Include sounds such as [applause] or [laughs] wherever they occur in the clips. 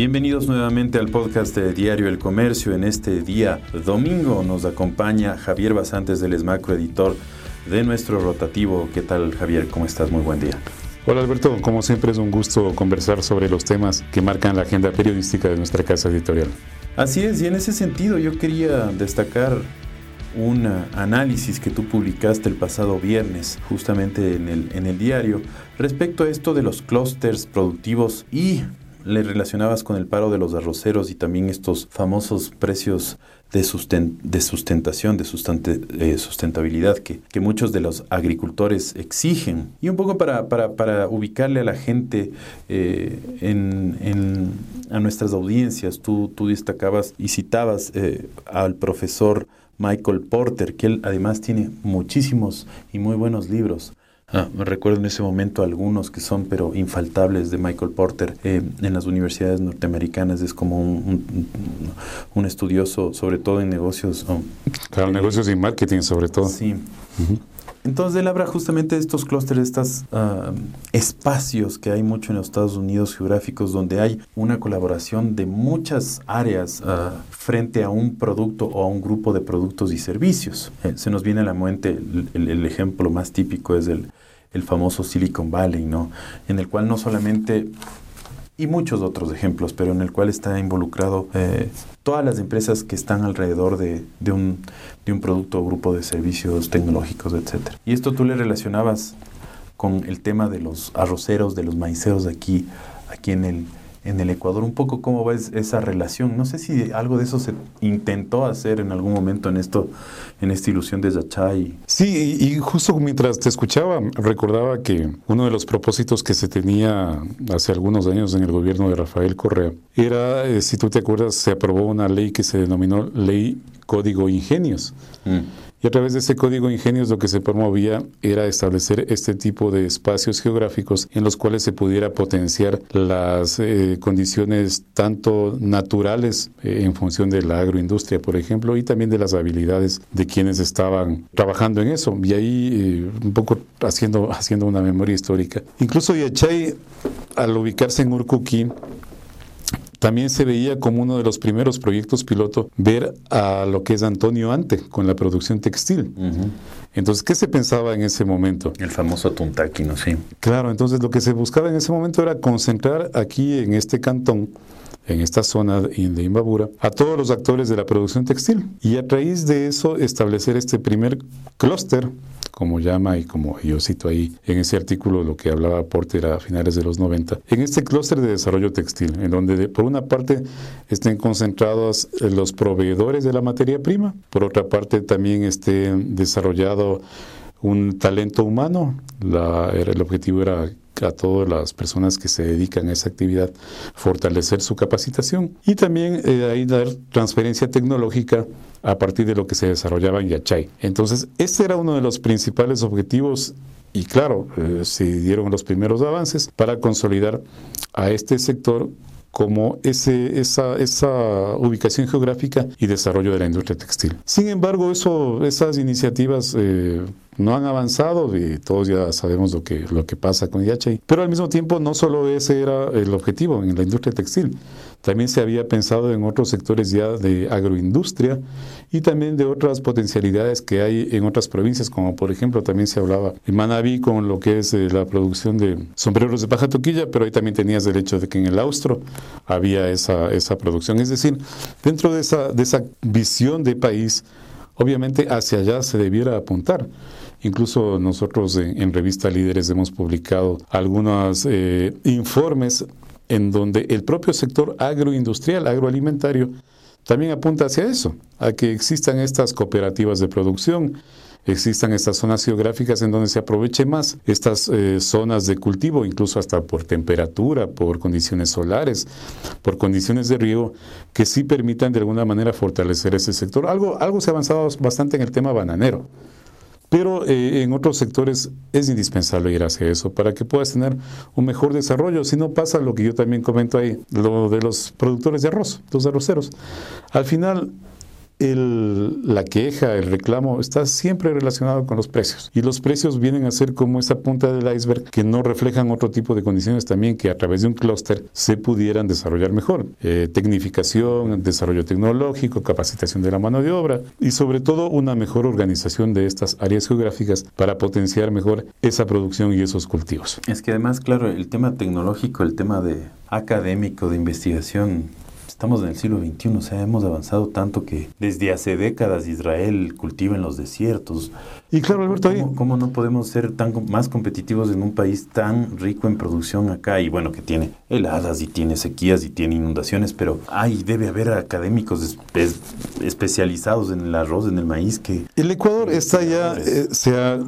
Bienvenidos nuevamente al podcast de Diario El Comercio. En este día domingo nos acompaña Javier Basantes del ESMACRO, editor de nuestro rotativo. ¿Qué tal Javier? ¿Cómo estás? Muy buen día. Hola Alberto, como siempre es un gusto conversar sobre los temas que marcan la agenda periodística de nuestra casa editorial. Así es, y en ese sentido yo quería destacar un análisis que tú publicaste el pasado viernes, justamente en el, en el diario, respecto a esto de los clústeres productivos y le relacionabas con el paro de los arroceros y también estos famosos precios de, de sustentación, de eh, sustentabilidad que, muchos de los agricultores exigen. Y un poco para, para, ubicarle a la gente eh, en, a nuestras audiencias, tú, tú destacabas y citabas eh, al profesor Michael Porter, que él además tiene muchísimos y muy buenos libros Ah, me recuerdo en ese momento algunos que son pero infaltables de Michael Porter eh, en las universidades norteamericanas. Es como un, un, estudioso sobre todo en negocios oh, claro negocios y marketing sobre todo. sí Entonces él habla justamente de estos clústeres, estos ah, espacios que hay mucho en los Estados Unidos geográficos donde hay una colaboración de muchas áreas uh, frente a un producto o a un grupo de productos y servicios. Eh, se nos viene a la mente el, el ejemplo más típico es el, el famoso Silicon Valley, ¿no? En el cual no solamente y muchos otros ejemplos, pero en el cual está involucrado eh, todas las empresas que están alrededor de, de, un, de un producto o grupo de servicios tecnológicos, etc. Y esto tú le relacionabas con el tema de los arroceros, de los maiceros aquí, aquí en el, en el Ecuador. Un poco cómo ves esa relación. No sé si algo de eso se intentó hacer en algún momento en esto, en esta ilusión de Yachay. Sí, y justo mientras te escuchaba, recordaba que uno de los propósitos que se tenía hace algunos años en el gobierno de Rafael Correa era, eh, si tú te acuerdas, se aprobó una ley que se denominó Ley Código Ingenios. Mm y a través de ese código ingenios lo que se promovía era establecer este tipo de espacios geográficos en los cuales se pudiera potenciar las eh, condiciones tanto naturales eh, en función de la agroindustria, por ejemplo, y también de las habilidades de quienes estaban trabajando en eso. Y ahí eh, un poco haciendo, haciendo una memoria histórica. Incluso Yachay, al ubicarse en Urcuquí, también se veía como uno de los primeros proyectos piloto ver a lo que es Antonio Ante con la producción textil. Entonces, ¿qué se pensaba en ese momento? El famoso Tuntaquino, sí. Claro, entonces lo que se buscaba en ese momento era concentrar aquí en este cantón en esta zona de Imbabura a todos los actores de la producción textil y a raíz de eso establecer este primer clúster como llama y como yo cito ahí en ese artículo lo que hablaba Porter a finales de los 90, en este clúster de desarrollo textil, en donde por una parte estén concentrados eh, los proveedores de la materia prima, por otra parte también esté desarrollado un talento humano, el objetivo era a todas las personas que se dedican a esa actividad fortalecer su capacitación y también eh, ahí dar transferencia tecnológica a partir de lo que se desarrollaba en Yachay. Entonces, este era uno de los principales objetivos y claro, eh, se dieron los primeros avances para consolidar a este sector como ese, esa, esa ubicación geográfica y desarrollo de la industria textil. Sin embargo, eso, esas iniciativas eh, no han avanzado y todos ya sabemos lo que, lo que pasa con IHI. Pero al mismo tiempo no solo ese era el objetivo en la industria textil, también se había pensado en otros sectores ya de agroindustria y también de otras potencialidades que hay en otras provincias, como por ejemplo también se hablaba en Manabí con lo que es eh, la producción de sombreros de paja toquilla, pero ahí también tenías el hecho de que en el austro había esa, esa producción. Es decir, dentro de esa, de esa visión de país, obviamente hacia allá se debiera apuntar. Incluso nosotros en, Revista Líderes hemos publicado algunos eh, informes en donde el propio sector agroindustrial, agroalimentario, también apunta hacia eso, a que existan estas cooperativas de producción, existan estas zonas geográficas en donde se aproveche más estas eh, zonas de cultivo, incluso hasta por temperatura, por condiciones solares, por condiciones de riego, que sí permitan de alguna manera fortalecer ese sector. Algo, algo se ha avanzado bastante en el tema bananero. Pero eh, en otros sectores es indispensable ir hacia eso para que puedas tener un mejor desarrollo. Si no pasa lo que yo también comento ahí, lo de los productores de arroz, los arroceros. Al final, el, la queja, el reclamo está siempre relacionado con los precios. Y los precios vienen a ser como esa punta del iceberg que no reflejan otro tipo de condiciones también que a través de un clúster se pudieran desarrollar mejor. Eh, tecnificación, desarrollo tecnológico, capacitación de la mano de obra y sobre todo una mejor organización de estas áreas geográficas para potenciar mejor esa producción y esos cultivos. Es que además, claro, el tema tecnológico, el tema de académico, de investigación, Estamos en el siglo XXI, o sea, hemos avanzado tanto que desde hace décadas Israel cultiva en los desiertos. Y claro, Alberto, ¿Cómo, ¿cómo, no podemos ser tan más competitivos en un país tan rico en producción acá? Y bueno, que tiene heladas y tiene sequías y tiene inundaciones, pero ay, debe haber académicos especializados en el arroz, en el maíz que... El Ecuador está ya, eh, se ha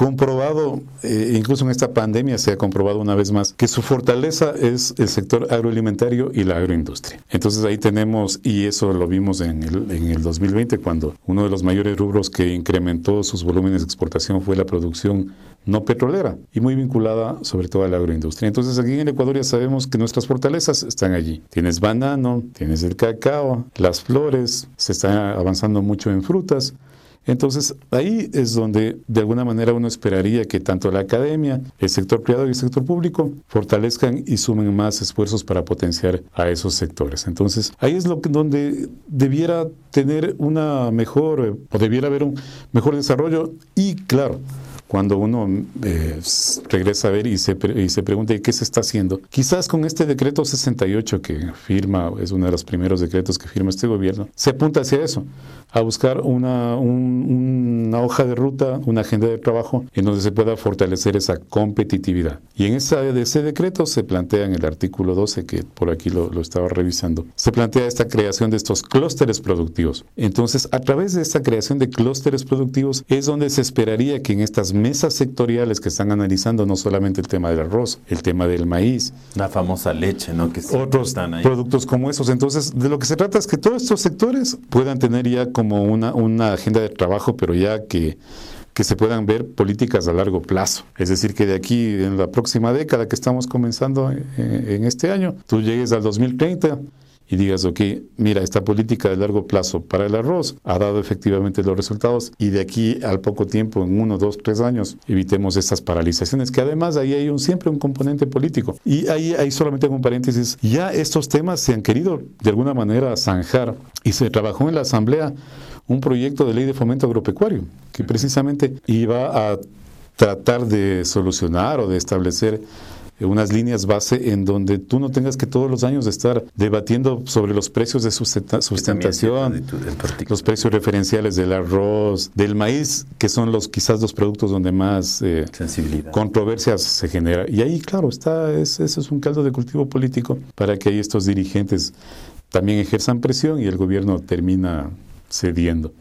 comprobado, eh, incluso en esta pandemia se ha comprobado una vez más, que su fortaleza es el sector agroalimentario y la agroindustria. Entonces ahí tenemos, y eso lo vimos en el, en el 2020, cuando uno de los mayores rubros que incrementó sus volúmenes de exportación fue la producción no petrolera y muy vinculada sobre todo a la agroindustria. Entonces aquí en Ecuador ya sabemos que nuestras fortalezas están allí. Tienes banano, tienes el cacao, las flores, se está avanzando mucho en frutas. Entonces, ahí es donde de alguna manera uno esperaría que tanto la academia, el sector privado y el sector público fortalezcan y sumen más esfuerzos para potenciar a esos sectores. Entonces, ahí es lo que, donde debiera tener una mejor, o debiera haber un mejor desarrollo y, claro, cuando uno eh, regresa a ver y se, y se pregunta qué se está haciendo. Quizás con este decreto 68 que firma, es uno de los primeros decretos que firma este gobierno, se apunta hacia eso, a buscar una, una hoja de ruta, una agenda de trabajo en donde se pueda fortalecer esa competitividad. Y en esa, de ese decreto se plantea en el artículo 12, que por aquí lo, lo estaba revisando, se plantea esta creación de estos clústeres productivos. Entonces, a través de esta creación de clústeres productivos es donde se esperaría que en estas mesas sectoriales que están analizando no solamente el tema del arroz, el tema del maíz, la famosa leche, ¿no? Que otros están ahí. productos como esos. Entonces, de lo que se trata es que todos estos sectores puedan tener ya como una, una agenda de trabajo, pero ya que que se puedan ver políticas a largo plazo. Es decir, que de aquí en la próxima década que estamos comenzando en, en este año, tú llegues al 2030 y digas, ok, mira, esta política de largo plazo para el arroz ha dado efectivamente los resultados y de aquí al poco tiempo, en uno, dos, tres años, evitemos estas paralizaciones, que además ahí hay un, siempre un componente político. Y ahí hay solamente un paréntesis, ya estos temas se han querido de alguna manera zanjar y se trabajó en la Asamblea un proyecto de ley de fomento agropecuario que precisamente iba a tratar de solucionar o de establecer unas líneas base en donde tú no tengas que todos los años estar debatiendo sobre los precios de sustentación, los precios referenciales del arroz, del maíz, que son los quizás los productos donde más eh, controversias se genera. Y ahí, claro, está, es, eso es un caldo de cultivo político para que ahí estos dirigentes también ejerzan presión y el gobierno termina cediendo.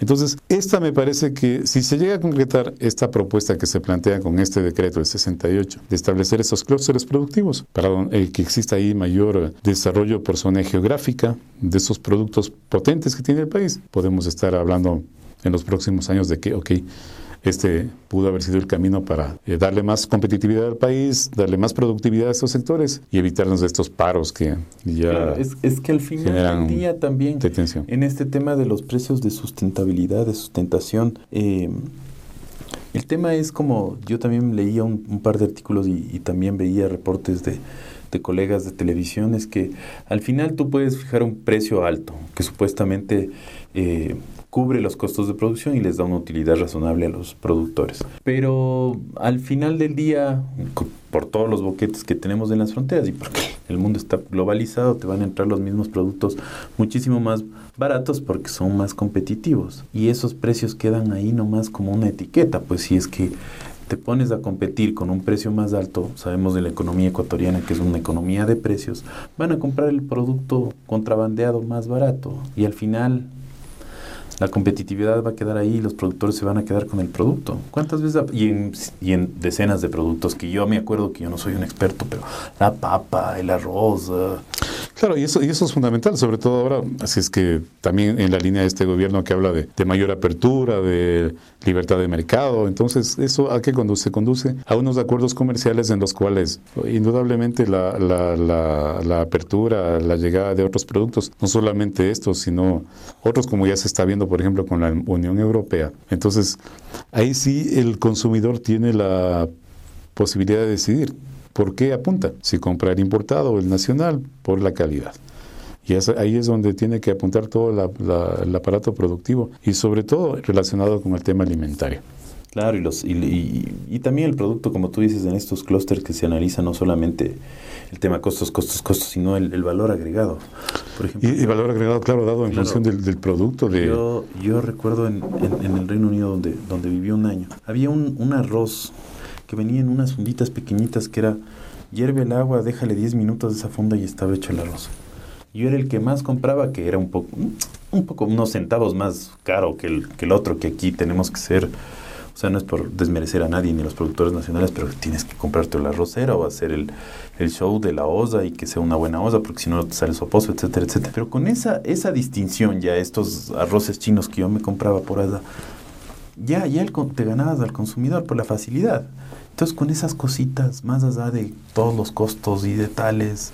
Entonces, esta me parece que si se llega a concretar esta propuesta que se plantea con este decreto del 68, de establecer esos clústeres productivos, para eh, que exista ahí mayor desarrollo por zona geográfica de esos productos potentes que tiene el país, podemos estar hablando en los próximos años de que, ok, este pudo haber sido el camino para eh, darle más competitividad al país, darle más productividad a estos sectores y evitarnos de estos paros que ya es, que al final del día también en este tema de los precios de sustentabilidad, de sustentación, eh, el tema es como yo también leía un, par de artículos y, también veía reportes de, de colegas de televisión, es que al final tú puedes fijar un precio alto, que supuestamente eh, cubre los costos de producción y les da una utilidad razonable a los productores. Pero al final del día, por todos los boquetes que tenemos en las fronteras y porque el mundo está globalizado, te van a entrar los mismos productos muchísimo más baratos porque son más competitivos. Y esos precios quedan ahí nomás como una etiqueta, pues si es que te pones a competir con un precio más alto, sabemos de la economía ecuatoriana que es una economía de precios, van a comprar el producto contrabandeado más barato y al final la competitividad va a quedar ahí y los productores se van a quedar con el producto. ¿Cuántas veces? Y en, y en decenas de productos que yo me acuerdo que yo no soy un experto, pero la papa, el arroz. Claro, y eso, y eso es fundamental, sobre todo ahora, así es que también en la línea de este gobierno que habla de, mayor apertura, de libertad de mercado, entonces eso a qué conduce? Conduce a unos acuerdos comerciales en los cuales indudablemente la, la, la, la apertura, la llegada de otros productos, no solamente estos, sino otros como ya se está viendo, por ejemplo, con la Unión Europea. Entonces, ahí sí el consumidor tiene la posibilidad de decidir ¿Por qué apunta? Si comprar importado o el nacional, por la calidad. Y ahí es donde tiene que apuntar todo el aparato productivo y sobre todo relacionado con el tema alimentario. Claro, y, los, y, también el producto, como tú dices, en estos clústeres que se analiza no solamente el tema costos, costos, costos, sino el, valor agregado. Por ejemplo, y, valor agregado, claro, dado en función del, producto. De... Yo, yo recuerdo en, el Reino Unido, donde, donde viví un año, había un, un arroz que venía en unas funditas pequeñitas que era, hierve el agua, déjale 10 minutos de esa funda y estaba hecho el arroz. Yo era el que más compraba, que era un poco, un poco, unos centavos más caro que el, que el otro, que aquí tenemos que ser, o sea, no es por desmerecer a nadie ni los productores nacionales, pero tienes que comprarte la arrocera o hacer el, el show de la osa y que sea una buena osa, porque si no te sale soposo, etcétera, etcétera. Pero con esa, esa distinción ya, estos arroces chinos que yo me compraba por allá, ya, ya te ganabas al consumidor por la facilidad. Entonces, con esas cositas, más allá de todos los costos y detalles.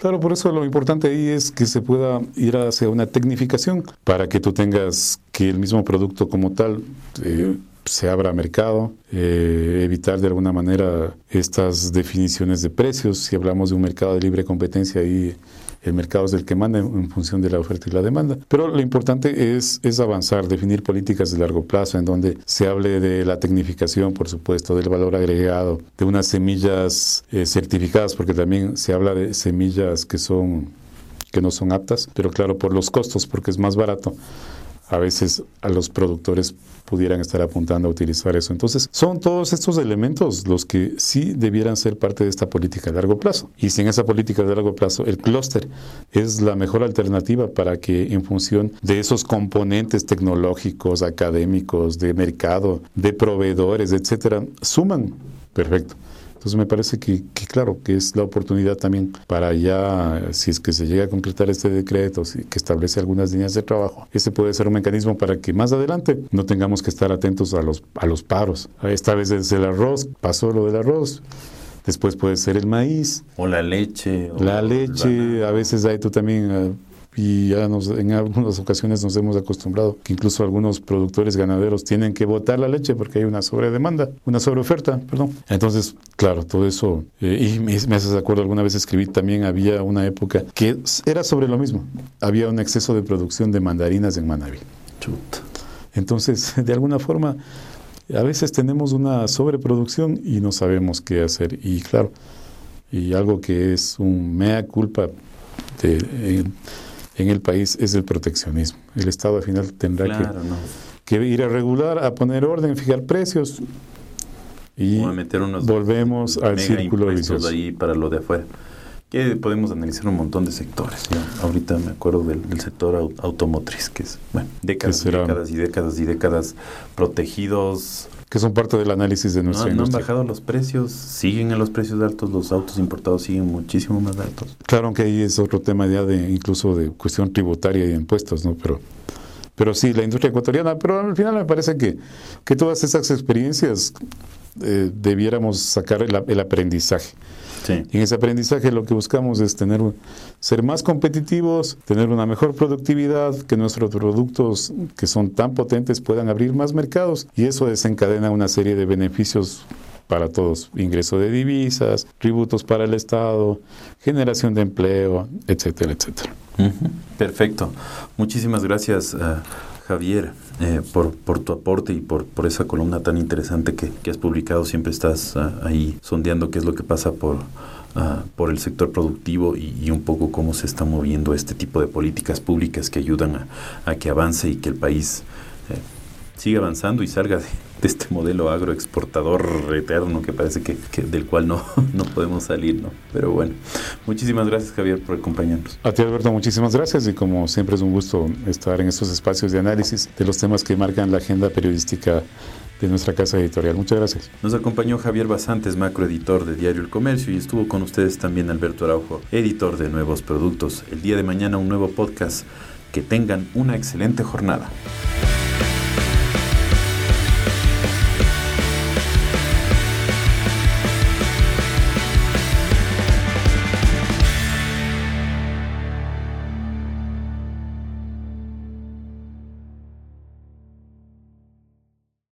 Claro, por eso lo importante ahí es que se pueda ir hacia una tecnificación para que tú tengas que el mismo producto como tal eh, se abra a mercado, eh, evitar de alguna manera estas definiciones de precios. Si hablamos de un mercado de libre competencia, ahí el mercado es el que manda en, función de la oferta y la demanda. Pero lo importante es, es avanzar, definir políticas de largo plazo en donde se hable de la tecnificación, por supuesto, del valor agregado, de unas semillas eh, certificadas, porque también se habla de semillas que son que no son aptas, pero claro, por los costos, porque es más barato a veces a los productores pudieran estar apuntando a utilizar eso. Entonces, son todos estos elementos los que sí debieran ser parte de esta política de largo plazo. Y sin esa política de largo plazo, el clúster es la mejor alternativa para que en función de esos componentes tecnológicos, académicos, de mercado, de proveedores, etcétera, suman. Perfecto. Entonces me parece que, claro, que es la oportunidad también para ya, si es que se llega a concretar este decreto, si, que establece algunas líneas de trabajo, ese puede ser un mecanismo para que más adelante no tengamos que estar atentos a los, a los paros. Esta vez es el arroz, pasó lo del arroz. Después puede ser el maíz. O la leche. la leche, a veces hay tú también ah, y ya nos, en algunas ocasiones nos hemos acostumbrado que incluso algunos productores ganaderos tienen que botar la leche porque hay una sobredemanda, una sobreoferta, perdón. Entonces, claro, todo eso, eh, y me, me haces de acuerdo, alguna vez escribí también, había una época que era sobre lo mismo, había un exceso de producción de mandarinas en Manaví. Entonces, [laughs] de alguna forma, a veces tenemos una sobreproducción y no sabemos qué hacer. Y claro, y algo que es un mea culpa de, en el país es el proteccionismo. El Estado al final tendrá que, ir a regular, a poner orden, fijar precios y volvemos al círculo vicioso. ahí para lo de afuera. Que podemos analizar un montón de sectores. Ahorita me acuerdo del, sector automotriz, que es, bueno, décadas, décadas y décadas y décadas protegidos que son parte del análisis de nuestra no, industria. No han bajado los precios, siguen en los precios altos, los autos importados siguen muchísimo más altos. Claro, aunque ahí es otro tema ya de incluso de cuestión tributaria y de impuestos, ¿no? Pero, pero sí, la industria ecuatoriana, pero al final me parece que, que todas esas experiencias eh, debiéramos sacar el aprendizaje. Y en ese aprendizaje lo que buscamos es tener, ser más competitivos, tener una mejor productividad, que nuestros productos que son tan potentes puedan abrir más mercados y eso desencadena una serie de beneficios para todos, ingreso de divisas, tributos para el Estado, generación de empleo, etcétera, etcétera. Perfecto. Muchísimas gracias. Eh, Javier, eh, por, por, tu aporte y por, por esa columna tan interesante que, has publicado. Siempre estás ah, ahí sondeando qué es lo que pasa por, ah, por el sector productivo y, un poco cómo se está moviendo este tipo de políticas públicas que ayudan a, que avance y que el país eh, siga avanzando y salga de, este modelo agroexportador eterno que parece que, del cual no, [laughs] no podemos salir, ¿no? Pero bueno, muchísimas gracias Javier por acompañarnos. A ti Alberto, muchísimas gracias y como siempre es un gusto estar en estos espacios de análisis de los temas que marcan la agenda periodística de nuestra casa editorial. Muchas gracias. Nos acompañó Javier Basantes, macroeditor de Diario El Comercio, y estuvo con ustedes también Alberto Araujo, editor de Nuevos Productos. El día de mañana un nuevo podcast. Que tengan una excelente jornada.